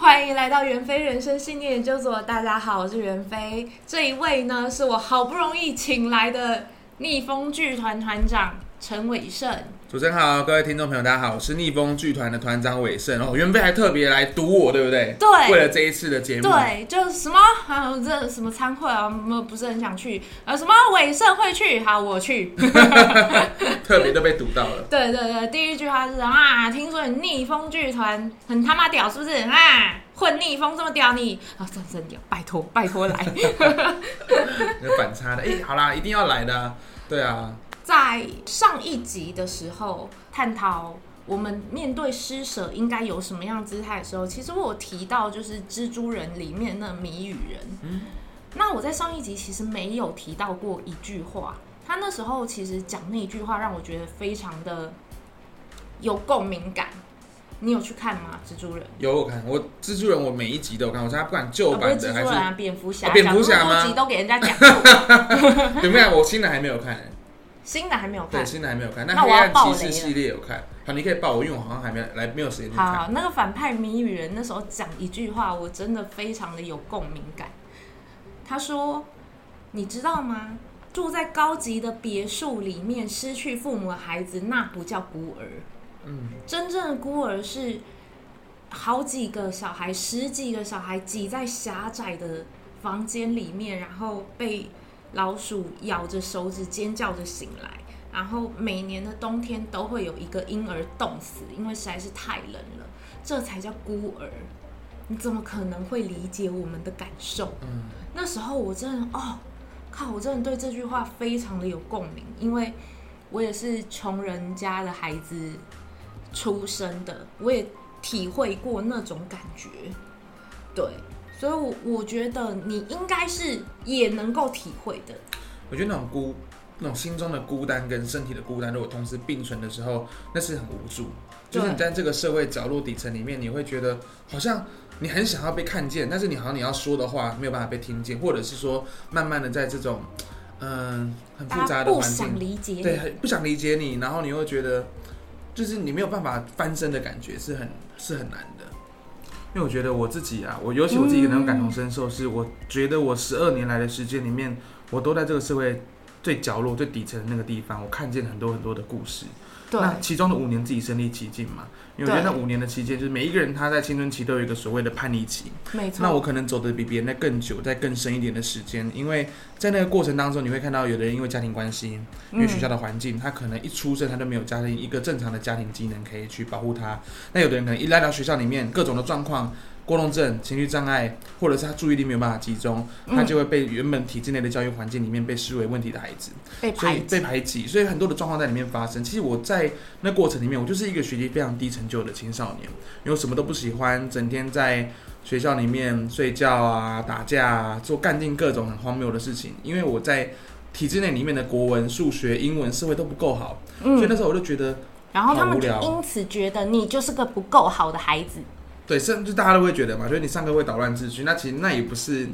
欢迎来到袁飞人生信念研究所，大家好，我是袁飞。这一位呢，是我好不容易请来的逆风剧团团长陈伟胜。主持人好，各位听众朋友，大家好，我是逆风剧团的团长伟胜。哦，袁飞还特别来堵我，对不对？对，为了这一次的节目，对，就是什么啊，这什么餐会啊，我不是很想去啊，什么伟盛会去，好，我去。特别都被堵到了。对对对，第一句话是啊，听说你逆风剧团很他妈屌，是不是啊？混逆风这么屌你啊，真真屌，拜托拜托来。有反差的，哎、欸，好啦，一定要来的、啊，对啊。在上一集的时候，探讨我们面对施舍应该有什么样姿态的时候，其实我有提到就是蜘蛛人里面那谜语人。嗯，那我在上一集其实没有提到过一句话，他那时候其实讲那句话让我觉得非常的有共鸣感。你有去看吗？蜘蛛人有我看，我蜘蛛人我每一集都有看，我现在不管旧版的还是、啊、蝙蝠侠，蝙蝠侠吗？集都给人家讲。有没有？我新的还没有看。新的还没有看，对，新的还没有看。那黑暗骑士系列有看，好，你可以报我，因为我好像还没来，没有时间看。好，那个反派谜语人那时候讲一句话，我真的非常的有共鸣感。他说：“你知道吗？住在高级的别墅里面，失去父母的孩子，那不叫孤儿。嗯，真正的孤儿是好几个小孩，十几个小孩挤在狭窄的房间里面，然后被。”老鼠咬着手指尖叫着醒来，然后每年的冬天都会有一个婴儿冻死，因为实在是太冷了。这才叫孤儿。你怎么可能会理解我们的感受？嗯，那时候我真的哦，靠，我真的对这句话非常的有共鸣，因为我也是穷人家的孩子出生的，我也体会过那种感觉。对。所以，我我觉得你应该是也能够体会的。我觉得那种孤，那种心中的孤单跟身体的孤单，如果同时并存的时候，那是很无助。就是你在这个社会角落底层里面，你会觉得好像你很想要被看见，但是你好像你要说的话没有办法被听见，或者是说，慢慢的在这种嗯很复杂的环境，不想理解，对，很不想理解你，然后你会觉得就是你没有办法翻身的感觉，是很是很难的。因为我觉得我自己啊，我尤其我自己能感同身受，是我觉得我十二年来的时间里面，我都在这个社会最角落、最底层的那个地方，我看见很多很多的故事。对，那其中的五年自己身历其境嘛，因为我觉得那五年的期间，就是每一个人他在青春期都有一个所谓的叛逆期。没错。那我可能走的比别人在更久，在更深一点的时间，因为在那个过程当中，你会看到有的人因为家庭关系，因为学校的环境，他可能一出生他就没有家庭一个正常的家庭机能可以去保护他。那有的人可能一来到学校里面，各种的状况。过动症、情绪障碍，或者是他注意力没有办法集中，他就会被原本体制内的教育环境里面被视为问题的孩子，被所以被排挤，所以很多的状况在里面发生。其实我在那过程里面，我就是一个学习非常低成就的青少年，因为什么都不喜欢，整天在学校里面睡觉啊、打架啊，做干尽各种很荒谬的事情。因为我在体制内里面的国文、数学、英文、社会都不够好，所以那时候我就觉得，然后他们就因此觉得你就是个不够好的孩子。对，甚至大家都会觉得嘛，觉得你上课会捣乱秩序，那其实那也不是，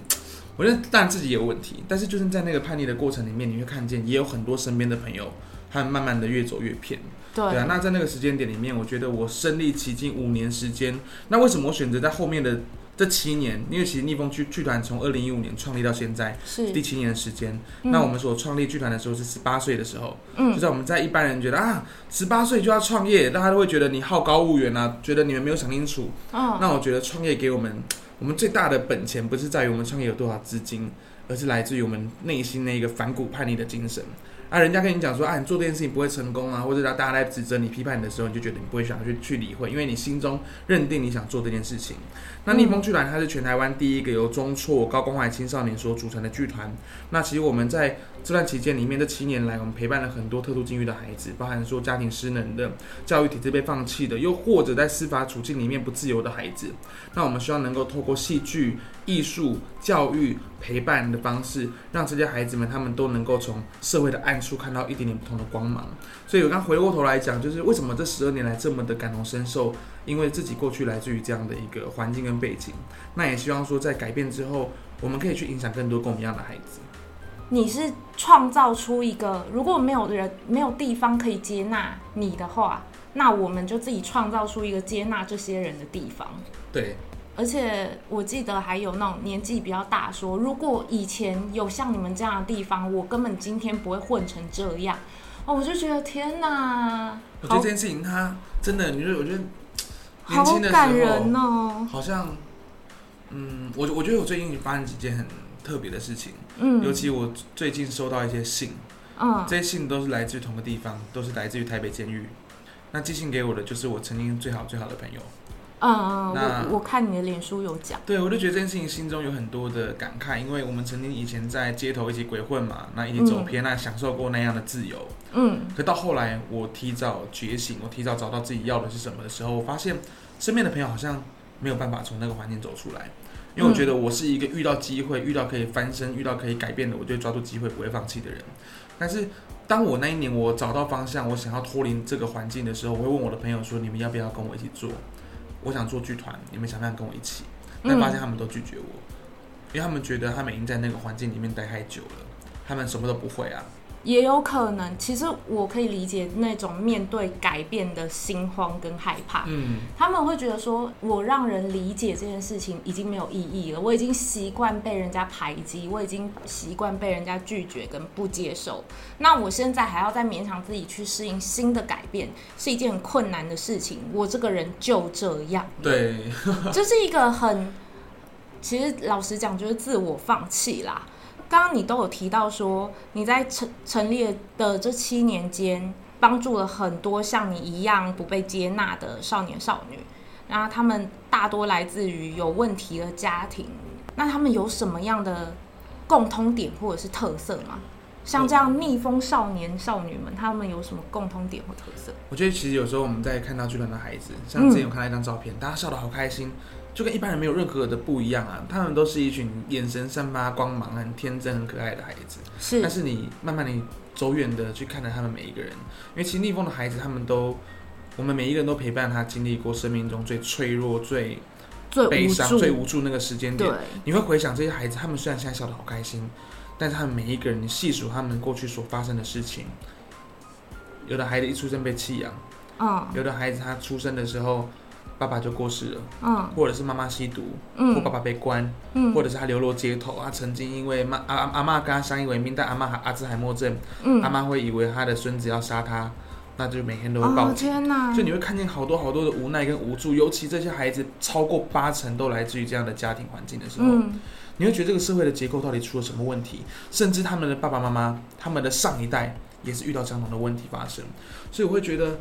我觉得当然自己有问题，但是就是在那个叛逆的过程里面，你会看见也有很多身边的朋友，他们慢慢的越走越偏。对，对啊，那在那个时间点里面，我觉得我身历其境五年时间，那为什么我选择在后面的？这七年，因为其实逆风剧剧团从二零一五年创立到现在是第七年的时间。嗯、那我们所创立剧团的时候是十八岁的时候，嗯，就在我们在一般人觉得啊，十八岁就要创业，大家都会觉得你好高骛远啊，觉得你们没有想清楚。哦、那我觉得创业给我们，我们最大的本钱不是在于我们创业有多少资金，而是来自于我们内心那个反骨叛逆的精神。啊，人家跟你讲说，啊，你做这件事情不会成功啊，或者让大家来指责你、批判你的时候，你就觉得你不会想去去理会，因为你心中认定你想做这件事情。那逆风剧团它是全台湾第一个由中辍高关怀青少年所组成的剧团。那其实我们在这段期间里面，这七年来，我们陪伴了很多特殊境遇的孩子，包含说家庭失能的、教育体制被放弃的，又或者在司法处境里面不自由的孩子。那我们希望能够透过戏剧、艺术、教育、陪伴的方式，让这些孩子们他们都能够从社会的暗处看到一点点不同的光芒。所以我刚回过头来讲，就是为什么这十二年来这么的感同身受。因为自己过去来自于这样的一个环境跟背景，那也希望说在改变之后，我们可以去影响更多跟我们一样的孩子。你是创造出一个，如果没有人、没有地方可以接纳你的话，那我们就自己创造出一个接纳这些人的地方。对，而且我记得还有那种年纪比较大说，如果以前有像你们这样的地方，我根本今天不会混成这样。哦，我就觉得天哪！我觉得这件事情它真的，你说我觉得年轻的时候好感人哦，好像，嗯，我我觉得我最近发生几件很特别的事情，嗯，尤其我最近收到一些信，嗯，这些信都是来自于同个地方，都是来自于台北监狱。那寄信给我的就是我曾经最好最好的朋友。嗯嗯，我我看你的脸书有讲，对，我就觉得这件事情心中有很多的感慨，因为我们曾经以前在街头一起鬼混嘛，那一起走偏，那享受过那样的自由，嗯，可到后来我提早觉醒，我提早找到自己要的是什么的时候，我发现身边的朋友好像没有办法从那个环境走出来，因为我觉得我是一个遇到机会、遇到可以翻身、遇到可以改变的，我就抓住机会不会放弃的人，但是当我那一年我找到方向，我想要脱离这个环境的时候，我会问我的朋友说：“你们要不要跟我一起做？”我想做剧团，你们想不想跟我一起？但发现他们都拒绝我，嗯、因为他们觉得他们已经在那个环境里面待太久了，他们什么都不会啊。也有可能，其实我可以理解那种面对改变的心慌跟害怕。嗯，他们会觉得说，我让人理解这件事情已经没有意义了，我已经习惯被人家排挤，我已经习惯被人家拒绝跟不接受。那我现在还要再勉强自己去适应新的改变，是一件很困难的事情。我这个人就这样，对，这是一个很，其实老实讲，就是自我放弃啦。刚刚你都有提到说，你在成成立的这七年间，帮助了很多像你一样不被接纳的少年少女，然后他们大多来自于有问题的家庭，那他们有什么样的共通点或者是特色吗？像这样逆风少年少女们，他们有什么共通点或特色？我觉得其实有时候我们在看到剧团的孩子，像之前有看到一张照片，嗯、大家笑得好开心。就跟一般人没有任何的不一样啊，他们都是一群眼神散发光芒、很天真、很可爱的孩子。是，但是你慢慢你走远的去看着他们每一个人，因为其实逆风的孩子，他们都，我们每一个人都陪伴他经历过生命中最脆弱、最最悲伤、最无助那个时间点。对，你会回想这些孩子，他们虽然现在笑得好开心，但是他们每一个人，你细数他们过去所发生的事情，有的孩子一出生被弃养，嗯，有的孩子他出生的时候。爸爸就过世了，嗯，或者是妈妈吸毒，嗯，或爸爸被关，嗯，或者是他流落街头，他曾经因为妈阿阿妈跟他相依为命，但阿妈阿兹海默症，嗯，阿妈会以为他的孙子要杀他，那就每天都会报警，哦，天哪，所以你会看见好多好多的无奈跟无助，尤其这些孩子超过八成都来自于这样的家庭环境的时候，嗯，你会觉得这个社会的结构到底出了什么问题？甚至他们的爸爸妈妈，他们的上一代也是遇到相同的问题发生，所以我会觉得。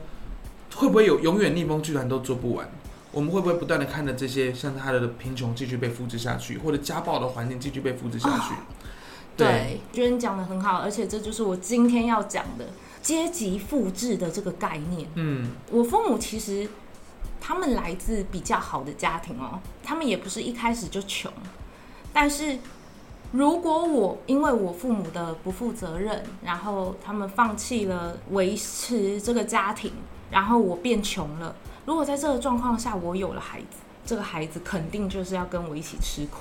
会不会有永远逆风剧团都做不完？我们会不会不断的看着这些像他的贫穷继续被复制下去，或者家暴的环境继续被复制下去？哦、对，觉得你讲的很好，而且这就是我今天要讲的阶级复制的这个概念。嗯，我父母其实他们来自比较好的家庭哦，他们也不是一开始就穷，但是如果我因为我父母的不负责任，然后他们放弃了维持这个家庭。然后我变穷了。如果在这个状况下，我有了孩子，这个孩子肯定就是要跟我一起吃苦。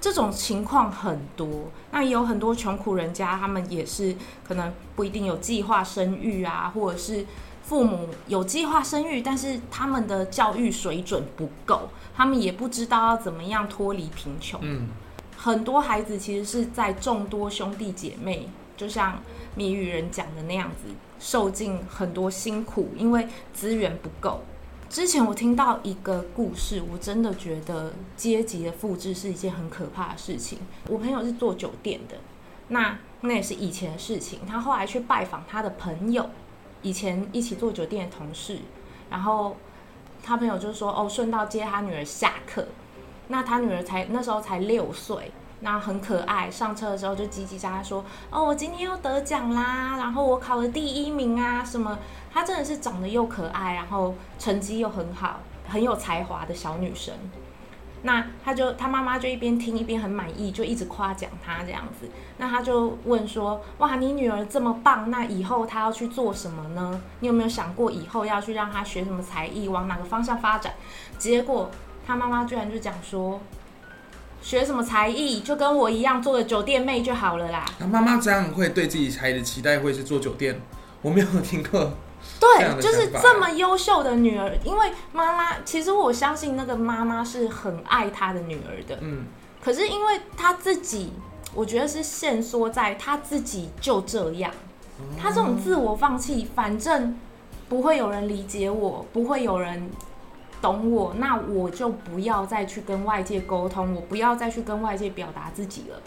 这种情况很多，那也有很多穷苦人家，他们也是可能不一定有计划生育啊，或者是父母有计划生育，但是他们的教育水准不够，他们也不知道要怎么样脱离贫穷。嗯，很多孩子其实是在众多兄弟姐妹，就像谜语人讲的那样子。受尽很多辛苦，因为资源不够。之前我听到一个故事，我真的觉得阶级的复制是一件很可怕的事情。我朋友是做酒店的，那那也是以前的事情。他后来去拜访他的朋友，以前一起做酒店的同事，然后他朋友就说：“哦，顺道接他女儿下课。”那他女儿才那时候才六岁。那很可爱，上车的时候就叽叽喳喳说：“哦，我今天又得奖啦，然后我考了第一名啊，什么？”她真的是长得又可爱，然后成绩又很好，很有才华的小女生。那她就她妈妈就一边听一边很满意，就一直夸奖她这样子。那她就问说：“哇，你女儿这么棒，那以后她要去做什么呢？你有没有想过以后要去让她学什么才艺，往哪个方向发展？”结果她妈妈居然就讲说。学什么才艺，就跟我一样做个酒店妹就好了啦。那妈妈这样会对自己孩子期待会是做酒店？我没有听过对，就是这么优秀的女儿，因为妈妈其实我相信那个妈妈是很爱她的女儿的，嗯，可是因为她自己，我觉得是限缩在她自己就这样，她这种自我放弃，反正不会有人理解我，不会有人懂我，那我就不要再去跟外界沟通，我不要再去跟外界表达自己了。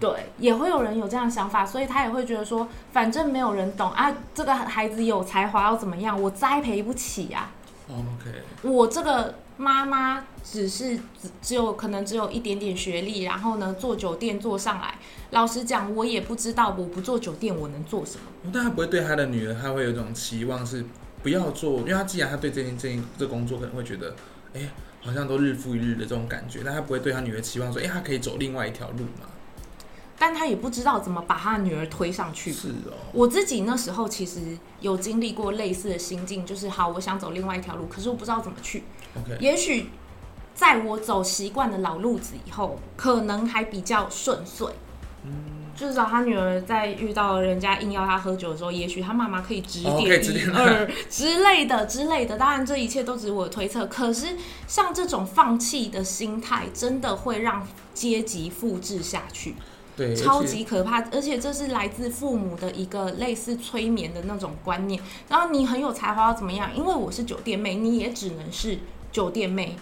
对，也会有人有这样的想法，所以他也会觉得说，反正没有人懂啊，这个孩子有才华要怎么样，我栽培不起呀、啊。OK，我这个妈妈只是只只有可能只有一点点学历，然后呢做酒店做上来，老实讲，我也不知道我不做酒店我能做什么。但他不会对他的女儿，他会有一种期望是不要做，因为他既然他对这件这件这工作可能会觉得，哎，好像都日复一日的这种感觉，但他不会对他女儿期望说，哎，他可以走另外一条路嘛。但他也不知道怎么把他的女儿推上去。是哦，我自己那时候其实有经历过类似的心境，就是好，我想走另外一条路，可是我不知道怎么去。OK，也许在我走习惯的老路子以后，可能还比较顺遂。嗯，至少他女儿在遇到人家硬要他喝酒的时候，也许他妈妈可以指点一二之类的之类的。当然，这一切都只是我的推测。可是，像这种放弃的心态，真的会让阶级复制下去。对，超级可怕，而且这是来自父母的一个类似催眠的那种观念。然后你很有才华要怎么样？因为我是酒店妹，你也只能是酒店妹，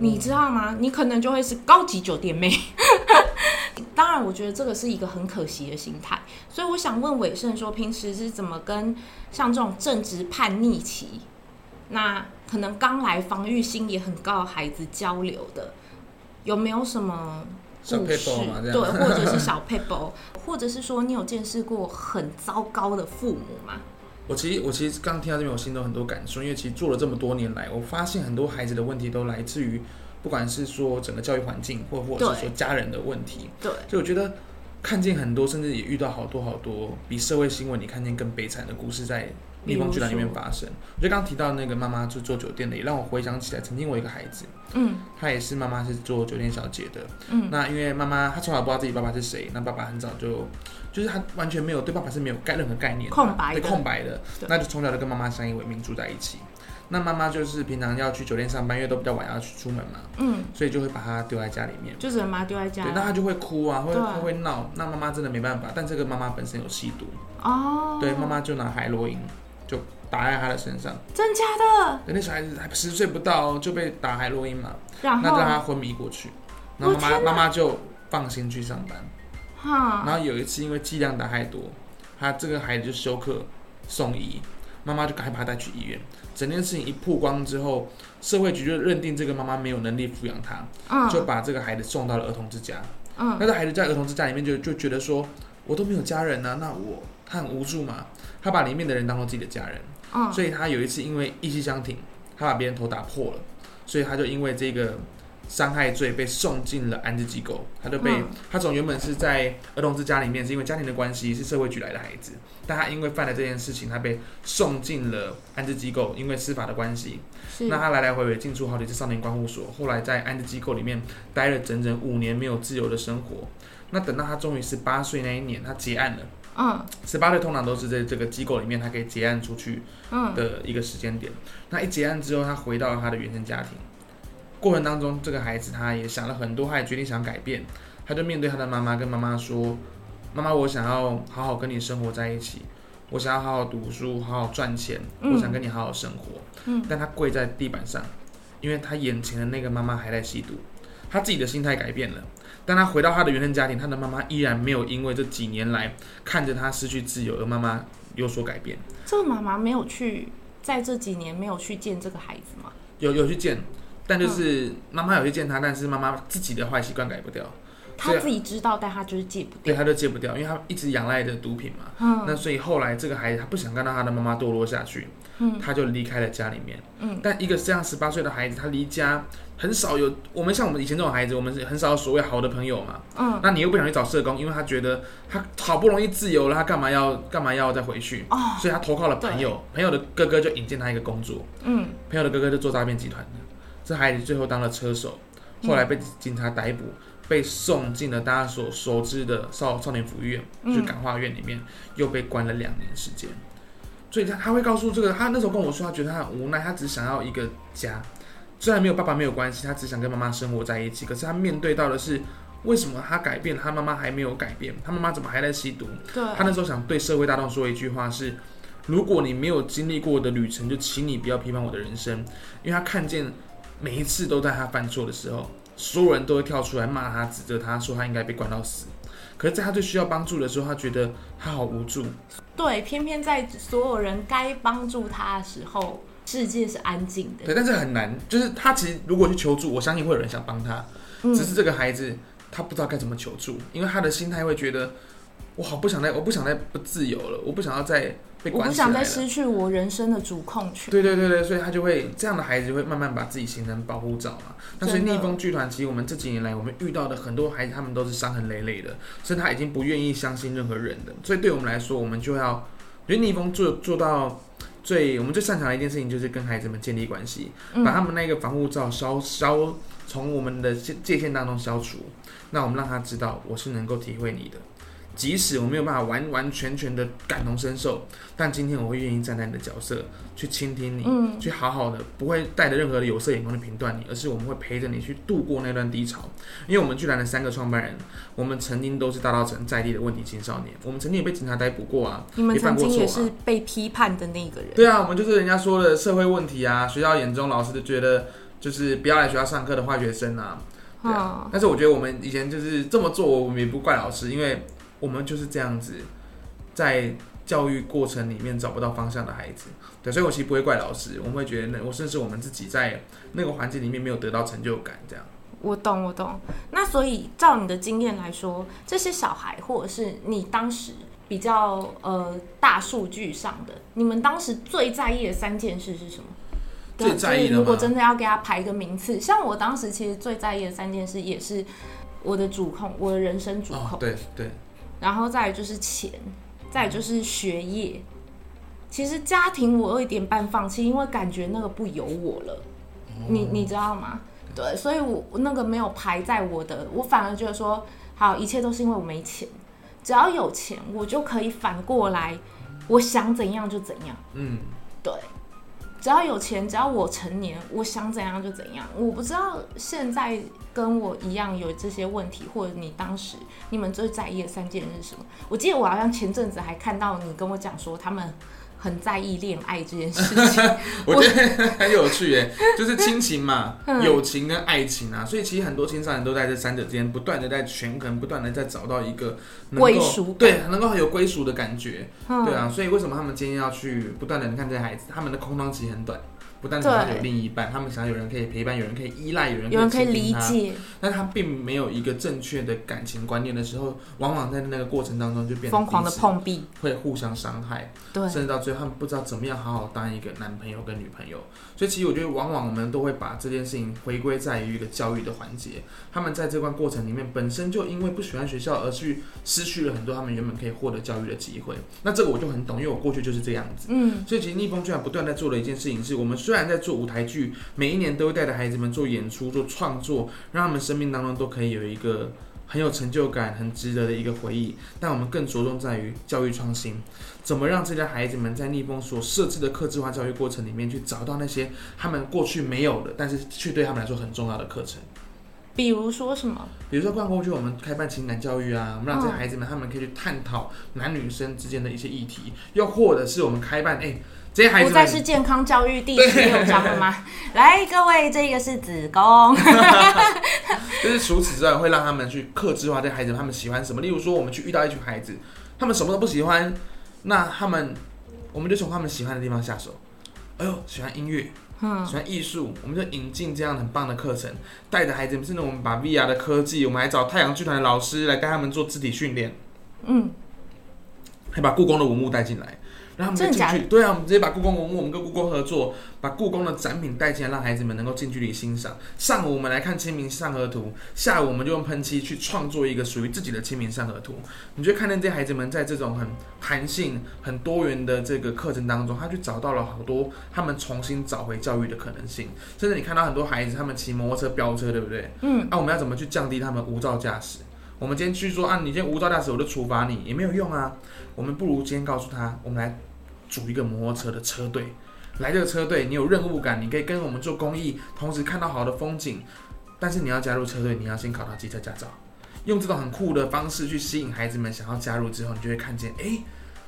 你知道吗？你可能就会是高级酒店妹。当然，我觉得这个是一个很可惜的心态。所以我想问伟盛说，平时是怎么跟像这种正值叛逆期，那可能刚来防御心也很高的孩子交流的？有没有什么？故事对，或者是小撇步，或者是说你有见识过很糟糕的父母吗？我其实我其实刚听到这边，我心中很多感受，因为其实做了这么多年来，我发现很多孩子的问题都来自于，不管是说整个教育环境，或或者是说家人的问题。对，所以我觉得看见很多，甚至也遇到好多好多比社会新闻你看见更悲惨的故事在。蜜蜂居然里面发生，我觉得刚刚提到那个妈妈就做酒店的，也让我回想起来，曾经我一个孩子，嗯，他也是妈妈是做酒店小姐的，嗯，那因为妈妈她从小不知道自己爸爸是谁，那爸爸很早就，就是他完全没有对爸爸是没有概任何概念，空白的，对空白的，那就从小就跟妈妈相依为命住在一起，那妈妈就是平常要去酒店上班，因为都比较晚要去出门嘛，嗯，所以就会把他丢在家里面，就只能把他丢在家，对，那他就会哭啊，会会闹，那妈妈真的没办法，但这个妈妈本身有吸毒，哦，对，妈妈就拿海洛因就。打在他的身上，真假的？那小孩子还十岁不到就被打海洛因嘛，然后？那让他昏迷过去，然后妈妈妈妈就放心去上班。哈，然后有一次因为剂量打太多，他这个孩子就休克送医，妈妈就赶快把他带去医院。整件事情一曝光之后，社会局就认定这个妈妈没有能力抚养他，嗯，就把这个孩子送到了儿童之家。嗯，那这孩子在儿童之家里面就就觉得说，我都没有家人呢、啊，那我他很无助嘛，他把里面的人当做自己的家人。所以他有一次因为意气相挺，他把别人头打破了，所以他就因为这个伤害罪被送进了安置机构。他就被、嗯、他从原本是在儿童之家里面，是因为家庭的关系，是社会局来的孩子，但他因为犯了这件事情，他被送进了安置机构，因为司法的关系。那他来来回回进出好几次少年关护所，后来在安置机构里面待了整整五年，没有自由的生活。那等到他终于十八岁那一年，他结案了。嗯，十八岁通常都是在这个机构里面，他可以结案出去的一个时间点。那一结案之后，他回到了他的原生家庭。过程当中，这个孩子他也想了很多，他也决定想改变。他就面对他的妈妈，跟妈妈说：“妈妈，我想要好好跟你生活在一起，我想要好好读书，好好赚钱，我想跟你好好生活。”嗯，但他跪在地板上，因为他眼前的那个妈妈还在吸毒，他自己的心态改变了。但他回到他的原生家庭，他的妈妈依然没有因为这几年来看着他失去自由而妈妈有所改变。这个妈妈没有去在这几年没有去见这个孩子吗？有有去见，但就是妈妈有去见他，但是妈妈自己的坏习惯改不掉。他自己知道，但他就是戒不掉。对，他就戒不掉，因为他一直仰赖着毒品嘛。嗯。那所以后来这个孩子他不想看到他的妈妈堕落下去，嗯，他就离开了家里面。嗯。但一个这样十八岁的孩子，他离家。很少有我们像我们以前这种孩子，我们是很少有所谓好的朋友嘛。嗯。那你又不想去找社工，因为他觉得他好不容易自由了，他干嘛要干嘛要再回去？哦。所以他投靠了朋友，朋友的哥哥就引荐他一个工作。嗯。朋友的哥哥就做诈骗集团的，这孩子最后当了车手，后来被警察逮捕，被送进了大家所熟知的少少年福利院，就是感化院里面，又被关了两年时间。所以他他会告诉这个，他那时候跟我说，他觉得他很无奈，他只想要一个家，虽然没有爸爸没有关系，他只想跟妈妈生活在一起。可是他面对到的是，为什么他改变，他妈妈还没有改变？他妈妈怎么还在吸毒？对，他那时候想对社会大众说一句话是：如果你没有经历过我的旅程，就请你不要批判我的人生，因为他看见每一次都在他犯错的时候，所有人都会跳出来骂他、指责他，说他应该被关到死。可是，在他最需要帮助的时候，他觉得他好无助。对，偏偏在所有人该帮助他的时候，世界是安静的。对，但是很难，就是他其实如果去求助，我相信会有人想帮他。嗯，只是这个孩子他不知道该怎么求助，因为他的心态会觉得，我好不想再，我不想再不自由了，我不想要再。我不想再失去我人生的主控权。对对对对，所以他就会这样的孩子会慢慢把自己形成保护罩嘛。那所以逆风剧团其实我们这几年来我们遇到的很多孩子，他们都是伤痕累累的，甚至他已经不愿意相信任何人的。所以对我们来说，我们就要，觉得逆风做做到最我们最擅长的一件事情就是跟孩子们建立关系，把他们那个防护罩消消从我们的界界限当中消除。那我们让他知道，我是能够体会你的。即使我没有办法完完全全的感同身受，但今天我会愿意站在你的角色去倾听你，嗯，去好好的，不会带着任何的有色眼光去评断你，而是我们会陪着你去度过那段低潮。因为我们剧团的三个创办人，我们曾经都是大稻埕在地的问题青少年，我们曾经也被警察逮捕过啊，你们曾经也是被批判的那个人。对啊，我们就是人家说的社会问题啊，学校眼中老师都觉得就是不要来学校上课的坏学生啊，对啊。嗯，但是我觉得我们以前就是这么做，我们也不怪老师，因为。我们就是这样子，在教育过程里面找不到方向的孩子，对，所以我其实不会怪老师，我们会觉得那我甚至我们自己在那个环境里面没有得到成就感，这样。我懂，我懂。那所以照你的经验来说，这些小孩或者是你当时比较呃大数据上的，你们当时最在意的三件事是什么？最在意的，如果真的要给他排一个名次，像我当时其实最在意的三件事，也是我的主控，我的人生主控。哦、对对。然后再就是钱，再就是学业。其实家庭我有一点半放弃，因为感觉那个不由我了。你你知道吗？对，所以我那个没有排在我的，我反而觉得说，好，一切都是因为我没钱。只要有钱，我就可以反过来，我想怎样就怎样。嗯，对。只要有钱，只要我成年，我想怎样就怎样。我不知道现在跟我一样有这些问题，或者你当时你们最在意的三件是什么？我记得我好像前阵子还看到你跟我讲说他们。很在意恋爱这件事情，我觉得很有趣耶，就是亲情嘛，友情跟爱情啊，所以其实很多青少年都在这三者之间不断的在权衡，不断的在找到一个归属，对，能够很有归属的感觉，对啊，所以为什么他们今天要去不断的？你看这些孩子，他们的空窗期很短。不但想要有另一半，他们想要有人可以陪伴，有人可以依赖，有人可以，可以理解。但他并没有一个正确的感情观念的时候，往往在那个过程当中就变得疯狂的碰壁，会互相伤害。对，甚至到最后他们不知道怎么样好好当一个男朋友跟女朋友。所以其实我觉得，往往我们都会把这件事情回归在于一个教育的环节。他们在这段过程里面，本身就因为不喜欢学校而去失去了很多他们原本可以获得教育的机会。那这个我就很懂，因为我过去就是这样子。嗯，所以其实逆风居然不断在做的一件事情是，我们虽然在做舞台剧，每一年都会带着孩子们做演出、做创作，让他们生命当中都可以有一个很有成就感、很值得的一个回忆。但我们更着重在于教育创新，怎么让这些孩子们在逆风所设置的客制化教育过程里面去找到那些他们过去没有的，但是却对他们来说很重要的课程。比如说什么？比如说，逛过去我们开办情感教育啊，我们让这些孩子们他们可以去探讨男女生之间的一些议题，又或者是我们开办哎。这些孩子不再是健康教育第十六章了吗？来，各位，这个是子宫。就是除此之外，会让他们去克制化这孩子他们喜欢什么。例如说，我们去遇到一群孩子，他们什么都不喜欢，那他们，我们就从他们喜欢的地方下手。哎呦，喜欢音乐，嗯，喜欢艺术，我们就引进这样很棒的课程，带着孩子们，甚至我们把 VR 的科技，我们还找太阳剧团的老师来带他们做肢体训练，嗯，还把故宫的文物带进来。让他们进去，对啊，我们直接把故宫文物，我们跟故宫合作，把故宫的展品带进来，让孩子们能够近距离欣赏。上午我们来看《清明上河图》，下午我们就用喷漆去创作一个属于自己的《清明上河图》。你就看见这些孩子们在这种很弹性、很多元的这个课程当中，他去找到了好多他们重新找回教育的可能性。甚至你看到很多孩子，他们骑摩托车飙车，对不对？嗯。啊，我们要怎么去降低他们无照驾驶？我们今天去说啊，你今天无照驾驶，我就处罚你，也没有用啊。我们不如今天告诉他，我们来。组一个摩托车的车队。来这个车队，你有任务感，你可以跟我们做公益，同时看到好的风景。但是你要加入车队，你要先考到机车驾照。用这种很酷的方式去吸引孩子们想要加入之后，你就会看见，哎，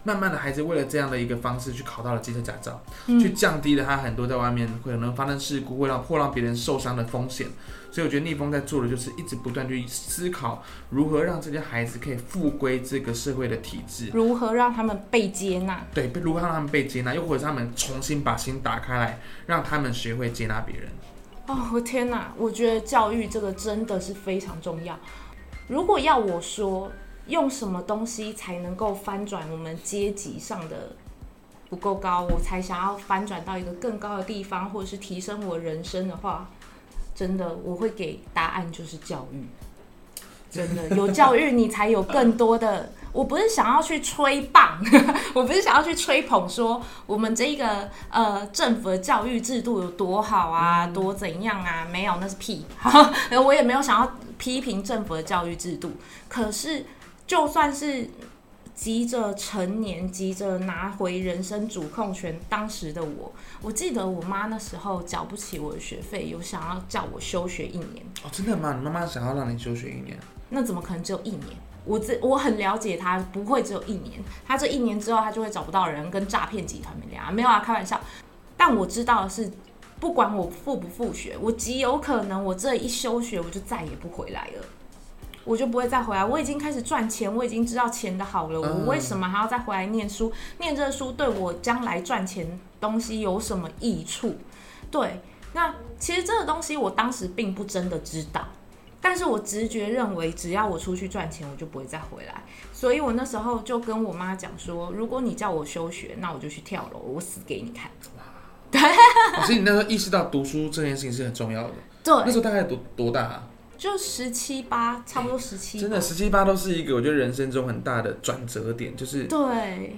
慢慢的孩子为了这样的一个方式去考到了机车驾照，嗯、去降低了他很多在外面可能发生事故，会让或让别人受伤的风险。所以我觉得逆风在做的就是一直不断去思考如何让这些孩子可以复归这个社会的体制，如何让他们被接纳？对，如何让他们被接纳，又或者是他们重新把心打开来，让他们学会接纳别人。哦，我天哪！我觉得教育这个真的是非常重要。如果要我说，用什么东西才能够翻转我们阶级上的不够高，我才想要翻转到一个更高的地方，或者是提升我人生的话，真的我会给答案就是教育。真的有教育，你才有更多的。我不是想要去吹棒，我不是想要去吹捧说我们这一个呃政府的教育制度有多好啊，多怎样啊？没有，那是屁。我也没有想要批评政府的教育制度。可是，就算是急着成年、急着拿回人生主控权，当时的我，我记得我妈那时候缴不起我的学费，有想要叫我休学一年。哦，真的吗？你妈妈想要让你休学一年？那怎么可能只有一年？我这我很了解他，不会只有一年。他这一年之后，他就会找不到人，跟诈骗集团没两样。没有啊，开玩笑。但我知道的是，不管我复不复学，我极有可能我这一休学，我就再也不回来了，我就不会再回来。我已经开始赚钱，我已经知道钱的好了，我为什么还要再回来念书？念这个书对我将来赚钱东西有什么益处？对，那其实这个东西我当时并不真的知道。但是我直觉认为，只要我出去赚钱，我就不会再回来。所以我那时候就跟我妈讲说，如果你叫我休学，那我就去跳楼，我死给你看。对，所以你那时候意识到读书这件事情是很重要的。对，那时候大概多多大啊？就十七八，差不多十七。真的，十七八都是一个我觉得人生中很大的转折点，就是对。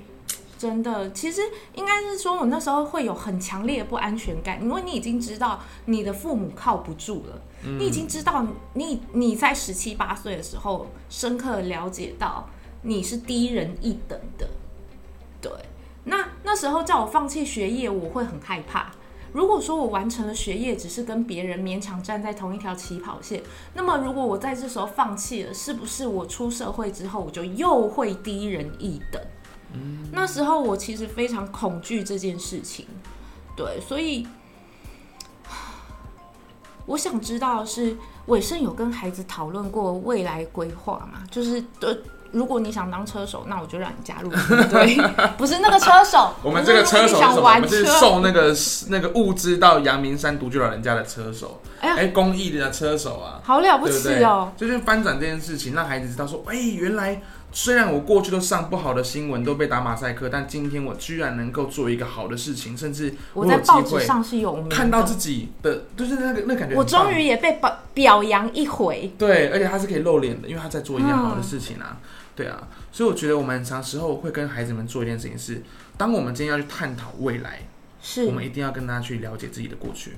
真的，其实应该是说，我那时候会有很强烈的不安全感，因为你已经知道你的父母靠不住了，嗯、你已经知道你你在十七八岁的时候，深刻了解到你是低人一等的。对，那那时候叫我放弃学业，我会很害怕。如果说我完成了学业，只是跟别人勉强站在同一条起跑线，那么如果我在这时候放弃了，是不是我出社会之后，我就又会低人一等？那时候我其实非常恐惧这件事情，对，所以 我想知道的是伟盛有跟孩子讨论过未来规划吗？就是，呃，如果你想当车手，那我就让你加入，对，不是那个车手，我们这个车手是什么？我们是送那个那个物资到阳明山独居老人家的车手，哎，哎，公益的车手啊，好了不起哦，就是翻转这件事情，让孩子知道说，哎，原来。虽然我过去都上不好的新闻，都被打马赛克，但今天我居然能够做一个好的事情，甚至我，在报纸上是有看到自己的，就是那个那感觉。我终于也被表表扬一回。对，而且他是可以露脸的，因为他在做一件好的事情啊。嗯、对啊，所以我觉得我们很长时候会跟孩子们做一件事情是，当我们今天要去探讨未来，是。我们一定要跟他去了解自己的过去，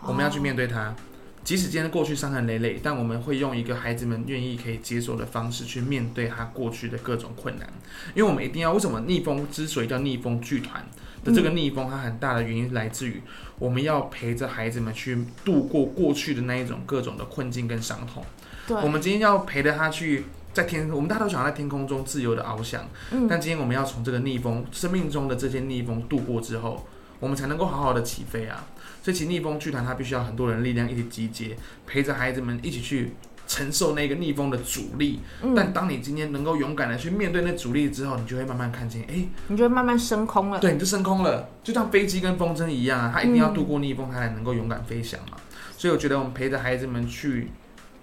哦、我们要去面对他。即使今天过去伤痕累累，但我们会用一个孩子们愿意可以接受的方式去面对他过去的各种困难，因为我们一定要为什么逆风之所以叫逆风剧团的这个逆风，它很大的原因来自于我们要陪着孩子们去度过过去的那一种各种的困境跟伤痛。对，我们今天要陪着他去在天，我们大家都想要在天空中自由的翱翔，嗯，但今天我们要从这个逆风生命中的这些逆风度过之后，我们才能够好好的起飞啊。所以，逆风剧团它必须要很多人力量一起集结，陪着孩子们一起去承受那个逆风的阻力。嗯、但当你今天能够勇敢的去面对那阻力之后，你就会慢慢看见，哎、欸，你就会慢慢升空了。对，你就升空了，就像飞机跟风筝一样啊，它一定要度过逆风，它才能够勇敢飞翔嘛。嗯、所以，我觉得我们陪着孩子们去。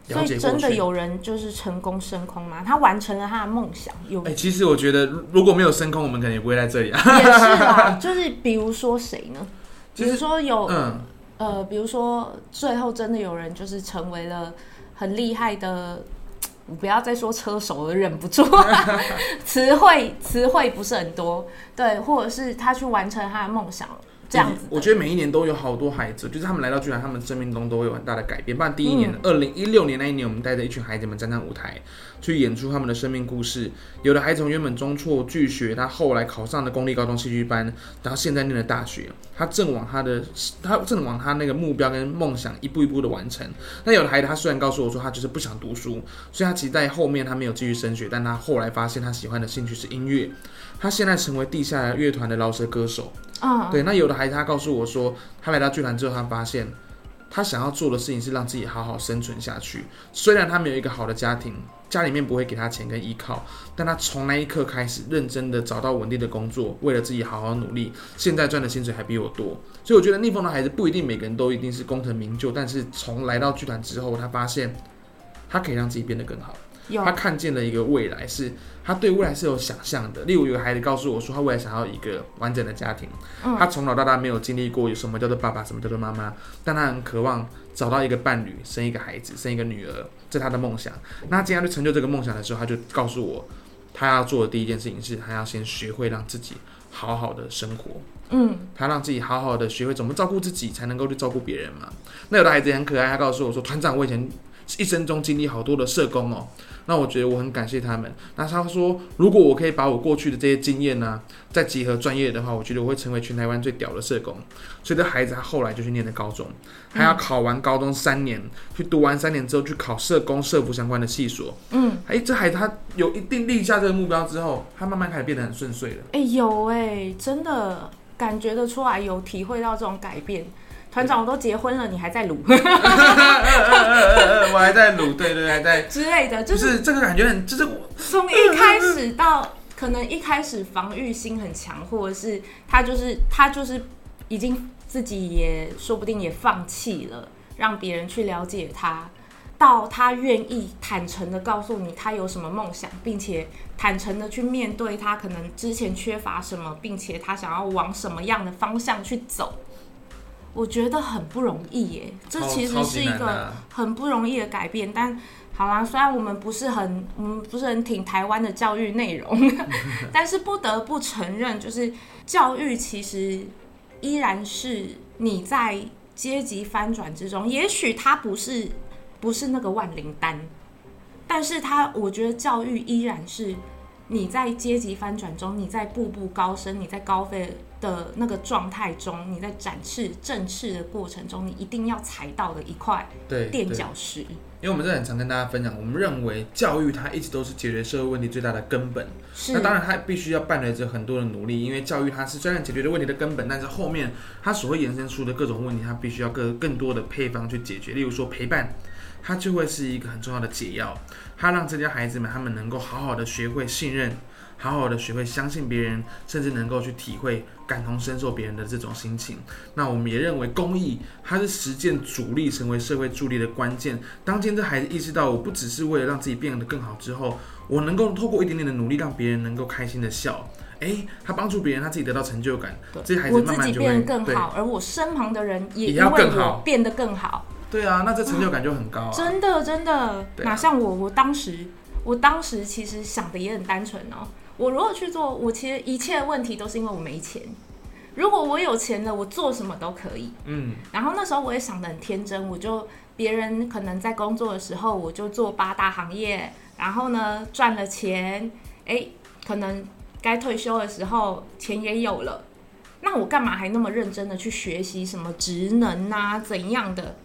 所以，真的有人就是成功升空吗？他完成了他的梦想。有哎、欸，其实我觉得如果没有升空，我们可能也不会在这里啊。也是啦，就是比如说谁呢？比如说有嗯。呃，比如说，最后真的有人就是成为了很厉害的，我不要再说车手了，忍不住，词汇词汇不是很多，对，或者是他去完成他的梦想，这样子。我觉得每一年都有好多孩子，就是他们来到剧团，他们生命中都会有很大的改变。不然第一年，二零一六年那一年，我们带着一群孩子们站上舞台，去演出他们的生命故事。有的孩子从原本中辍拒学，他后来考上了公立高中戏剧班，然后现在念了大学，他正往他的他正往他那个目标跟梦想一步一步的完成。那有的孩子，他虽然告诉我说他就是不想读书，所以他其实在后面他没有继续升学，但他后来发现他喜欢的兴趣是音乐。他现在成为地下乐团的饶舌歌手。啊，对，那有的孩子他告诉我说，他来到剧团之后，他发现他想要做的事情是让自己好好生存下去。虽然他没有一个好的家庭，家里面不会给他钱跟依靠，但他从那一刻开始认真的找到稳定的工作，为了自己好好努力。现在赚的薪水还比我多，所以我觉得逆风的孩子不一定每个人都一定是功成名就，但是从来到剧团之后，他发现他可以让自己变得更好。他看见了一个未来，是他对未来是有想象的。例如，有个孩子告诉我说，他未来想要一个完整的家庭。他从小到大没有经历过有什么叫做爸爸，什么叫做妈妈，但他很渴望找到一个伴侣，生一个孩子，生一个女儿，这是他的梦想。那他今天去成就这个梦想的时候，他就告诉我，他要做的第一件事情是，他要先学会让自己好好的生活。嗯，他让自己好好的学会怎么照顾自己，才能够去照顾别人嘛。那有的孩子也很可爱，他告诉我说，团长，我以前一生中经历好多的社工哦。那我觉得我很感谢他们。那他说，如果我可以把我过去的这些经验呢、啊，再结合专业的话，我觉得我会成为全台湾最屌的社工。所以这孩子他后来就去念的高中，他要考完高中三年，去读完三年之后去考社工、社服相关的系所。嗯，哎，这孩子他有一定立下这个目标之后，他慢慢开始变得很顺遂了。哎，有哎，真的感觉得出来，有体会到这种改变。团长，我都结婚了，你还在撸？我还在撸，对对，还在 之类的，就是、就是、这个感觉很，就是从一开始到可能一开始防御心很强，或者是他就是他就是已经自己也说不定也放弃了，让别人去了解他，到他愿意坦诚的告诉你他有什么梦想，并且坦诚的去面对他可能之前缺乏什么，并且他想要往什么样的方向去走。我觉得很不容易耶，这其实是一个很不容易的改变。但好啦，虽然我们不是很，我们不是很挺台湾的教育内容，但是不得不承认，就是教育其实依然是你在阶级翻转之中，也许它不是不是那个万灵丹，但是它，我觉得教育依然是你在阶级翻转中，你在步步高升，你在高飞。的那个状态中，你在展翅振翅的过程中，你一定要踩到的一块垫脚石。因为我们是很常跟大家分享，我们认为教育它一直都是解决社会问题最大的根本。是。那当然，它必须要伴随着很多的努力，因为教育它是虽然解决的问题的根本，但是后面它所会延伸出的各种问题，它必须要更更多的配方去解决。例如说陪伴，它就会是一个很重要的解药，它让这些孩子们他们能够好好的学会信任。好好的学会相信别人，甚至能够去体会感同身受别人的这种心情。那我们也认为公益，它是实践主力成为社会助力的关键。当今这孩子意识到，我不只是为了让自己变得更好之后，我能够透过一点点的努力，让别人能够开心的笑。诶，他帮助别人，他自己得到成就感。这些孩子慢慢就会变得更好，而我身旁的人也要更好，变得更好。对啊，那这成就感就很高啊。真的，真的，哪像我，我当时，我当时其实想的也很单纯哦。我如果去做，我其实一切问题都是因为我没钱。如果我有钱了，我做什么都可以。嗯。然后那时候我也想的很天真，我就别人可能在工作的时候，我就做八大行业。然后呢，赚了钱，诶，可能该退休的时候钱也有了。那我干嘛还那么认真的去学习什么职能啊，怎样的？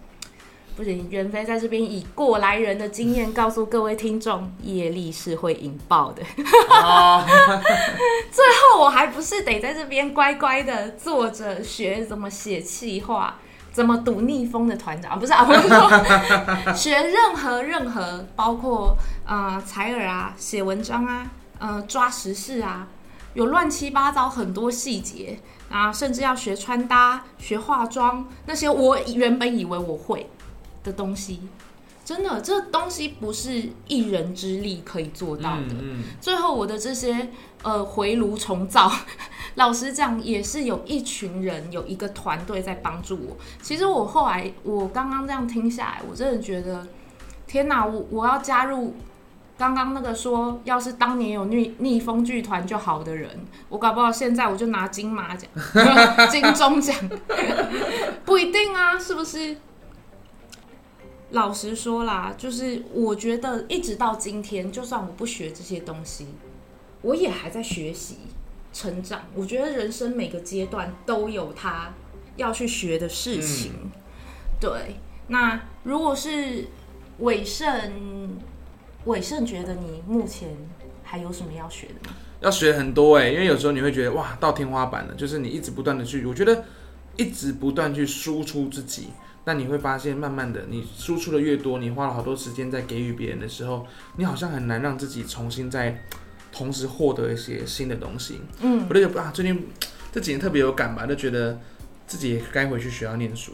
不行，袁飞在这边以过来人的经验告诉各位听众，业力是会引爆的。Oh. 最后我还不是得在这边乖乖的坐着学怎么写气话，怎么赌逆风的团长？不是啊，不是说 学任何任何，包括呃采耳啊、写文章啊、呃抓时事啊，有乱七八糟很多细节啊，甚至要学穿搭、学化妆那些，我原本以为我会。的东西，真的，这东西不是一人之力可以做到的。嗯嗯、最后，我的这些呃回炉重造，老实讲，也是有一群人，有一个团队在帮助我。其实我后来，我刚刚这样听下来，我真的觉得，天哪，我我要加入刚刚那个说，要是当年有逆逆风剧团就好的人，我搞不好现在我就拿金马奖、金钟奖，不一定啊，是不是？老实说啦，就是我觉得一直到今天，就算我不学这些东西，我也还在学习成长。我觉得人生每个阶段都有他要去学的事情。嗯、对，那如果是伟盛。伟盛觉得你目前还有什么要学的吗？要学很多哎、欸，因为有时候你会觉得哇，到天花板了，就是你一直不断的去，我觉得一直不断去输出自己，那你会发现，慢慢的你输出的越多，你花了好多时间在给予别人的时候，你好像很难让自己重新再同时获得一些新的东西。嗯，我就觉得啊，最近 这几年特别有感吧，就觉得自己也该回去学校念书。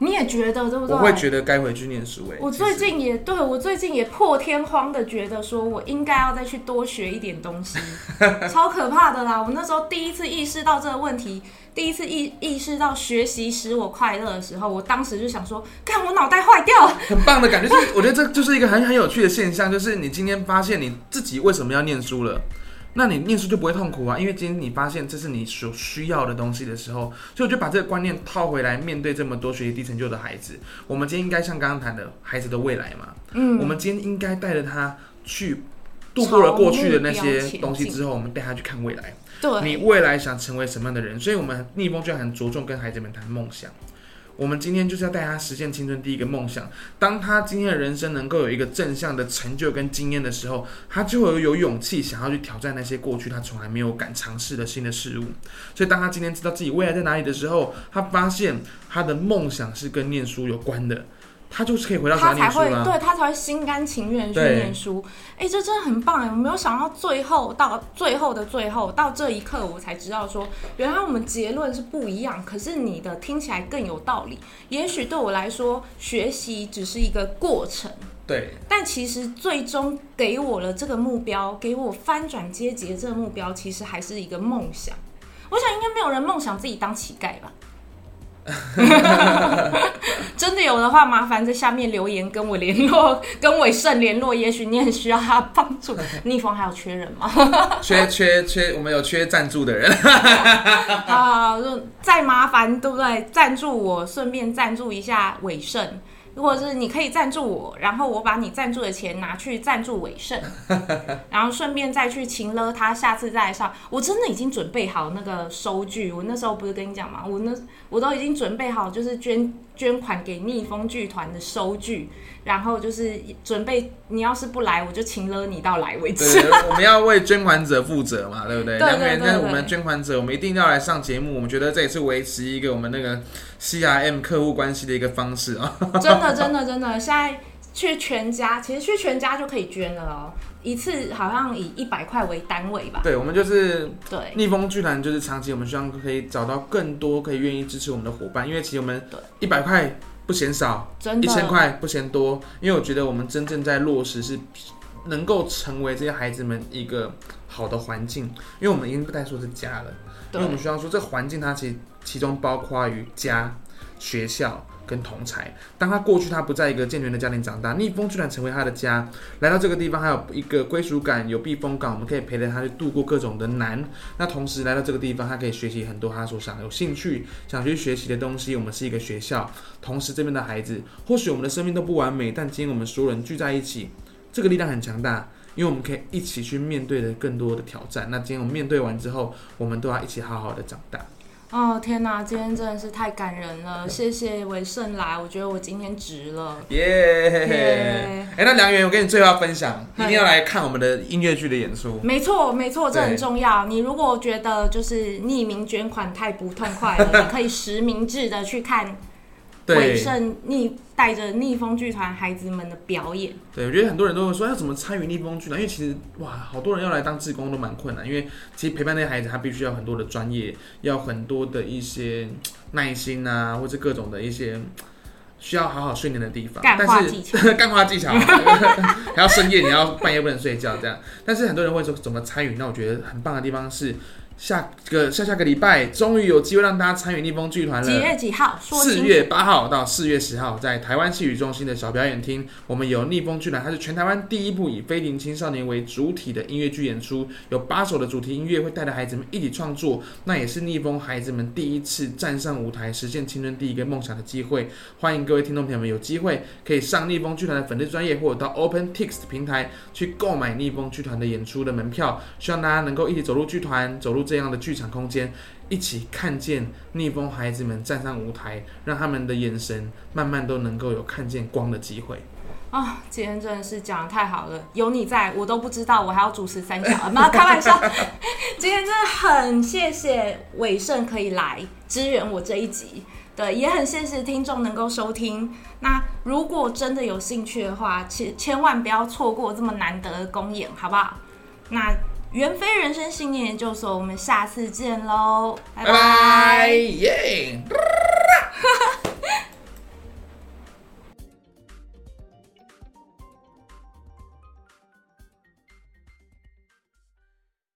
你也觉得对不对？我会觉得该回去念书哎。我最近也对我最近也破天荒的觉得说，我应该要再去多学一点东西，超可怕的啦！我那时候第一次意识到这个问题，第一次意意识到学习使我快乐的时候，我当时就想说，看我脑袋坏掉了。很棒的感觉，就是我觉得这就是一个很很有趣的现象，就是你今天发现你自己为什么要念书了。那你念书就不会痛苦啊，因为今天你发现这是你所需要的东西的时候，所以我就把这个观念套回来，面对这么多学习低成就的孩子，我们今天应该像刚刚谈的孩子的未来嘛，嗯，我们今天应该带着他去度过了过去的那些东西之后，我们带他去看未来，你未来想成为什么样的人？所以我们逆风就很着重跟孩子们谈梦想。我们今天就是要带他实现青春第一个梦想。当他今天的人生能够有一个正向的成就跟经验的时候，他就会有勇气想要去挑战那些过去他从来没有敢尝试的新的事物。所以，当他今天知道自己未来在哪里的时候，他发现他的梦想是跟念书有关的。他就是可以回到他才会，对，他才会心甘情愿去念书。哎，这真的很棒哎！我没有想到最后到最后的最后，到这一刻我才知道说，原来我们结论是不一样。可是你的听起来更有道理。也许对我来说，学习只是一个过程，对。但其实最终给我了这个目标，给我翻转阶级的这个目标，其实还是一个梦想。我想应该没有人梦想自己当乞丐吧。真的有的话，麻烦在下面留言跟我联络，跟伟盛联络。也许你很需要他帮助。逆风还有缺人吗？缺缺缺，我们有缺赞助的人。啊，再麻烦对不对？赞助我，顺便赞助一下伟盛。如果是你可以赞助我，然后我把你赞助的钱拿去赞助伟盛，然后顺便再去请了他，下次再来上。我真的已经准备好那个收据，我那时候不是跟你讲吗？我那我都已经准备好，就是捐捐款给逆风剧团的收据。然后就是准备，你要是不来，我就请了你到来为止。对，我们要为捐款者负责嘛，对不对？对对对，对。那我们捐款者，我们一定要来上节目。我们觉得这也是维持一个我们那个 CRM 客户关系的一个方式啊。真的，真的，真的，现在去全家，其实去全家就可以捐了哦。一次好像以一百块为单位吧。对，我们就是对逆风剧团，就是长期我们希望可以找到更多可以愿意支持我们的伙伴，因为其实我们一百块。不嫌少，一千块不嫌多，因为我觉得我们真正在落实是能够成为这些孩子们一个好的环境，因为我们已经不再说是家了，因为我们需要说这环境它其实其中包括于家、学校。跟同才，当他过去他不在一个健全的家庭长大，逆风居然成为他的家，来到这个地方还有一个归属感，有避风港，我们可以陪着他去度过各种的难。那同时来到这个地方，他可以学习很多他所想有兴趣想去学习的东西。我们是一个学校，同时这边的孩子，或许我们的生命都不完美，但今天我们所有人聚在一起，这个力量很强大，因为我们可以一起去面对的更多的挑战。那今天我们面对完之后，我们都要一起好好的长大。哦天哪，今天真的是太感人了！谢谢韦盛来，我觉得我今天值了。耶！哎，那梁元，我跟你最后要分享，一定要来看我们的音乐剧的演出。没错，没错，这很重要。你如果觉得就是匿名捐款太不痛快了，你可以实名制的去看。伟盛逆带着逆风剧团孩子们的表演，对，我觉得很多人都会说要怎么参与逆风剧团，因为其实哇，好多人要来当志工都蛮困难，因为其实陪伴那些孩子，他必须要很多的专业，要很多的一些耐心啊，或者各种的一些需要好好训练的地方。干话技巧，干话技巧，还要深夜，你要半夜不能睡觉这样。但是很多人会说怎么参与？那我觉得很棒的地方是。下个下下个礼拜，终于有机会让大家参与逆风剧团了。几月几号？四月八号到四月十号，在台湾戏曲中心的小表演厅，我们有逆风剧团，它是全台湾第一部以非龄青少年为主体的音乐剧演出，有八首的主题音乐会带着孩子们一起创作，那也是逆风孩子们第一次站上舞台，实现青春第一个梦想的机会。欢迎各位听众朋友们有机会可以上逆风剧团的粉丝专业，或者到 OpenTix 平台去购买逆风剧团的演出的门票，希望大家能够一起走入剧团，走入。这样的剧场空间，一起看见逆风孩子们站上舞台，让他们的眼神慢慢都能够有看见光的机会。啊、今天真的是讲得太好了，有你在我都不知道我还要主持三小，没有开玩笑。今天真的很谢谢伟盛可以来支援我这一集，对，也很谢谢听众能够收听。那如果真的有兴趣的话，千千万不要错过这么难得的公演，好不好？那。袁飞人生信念研究所我们下次见喽拜拜耶。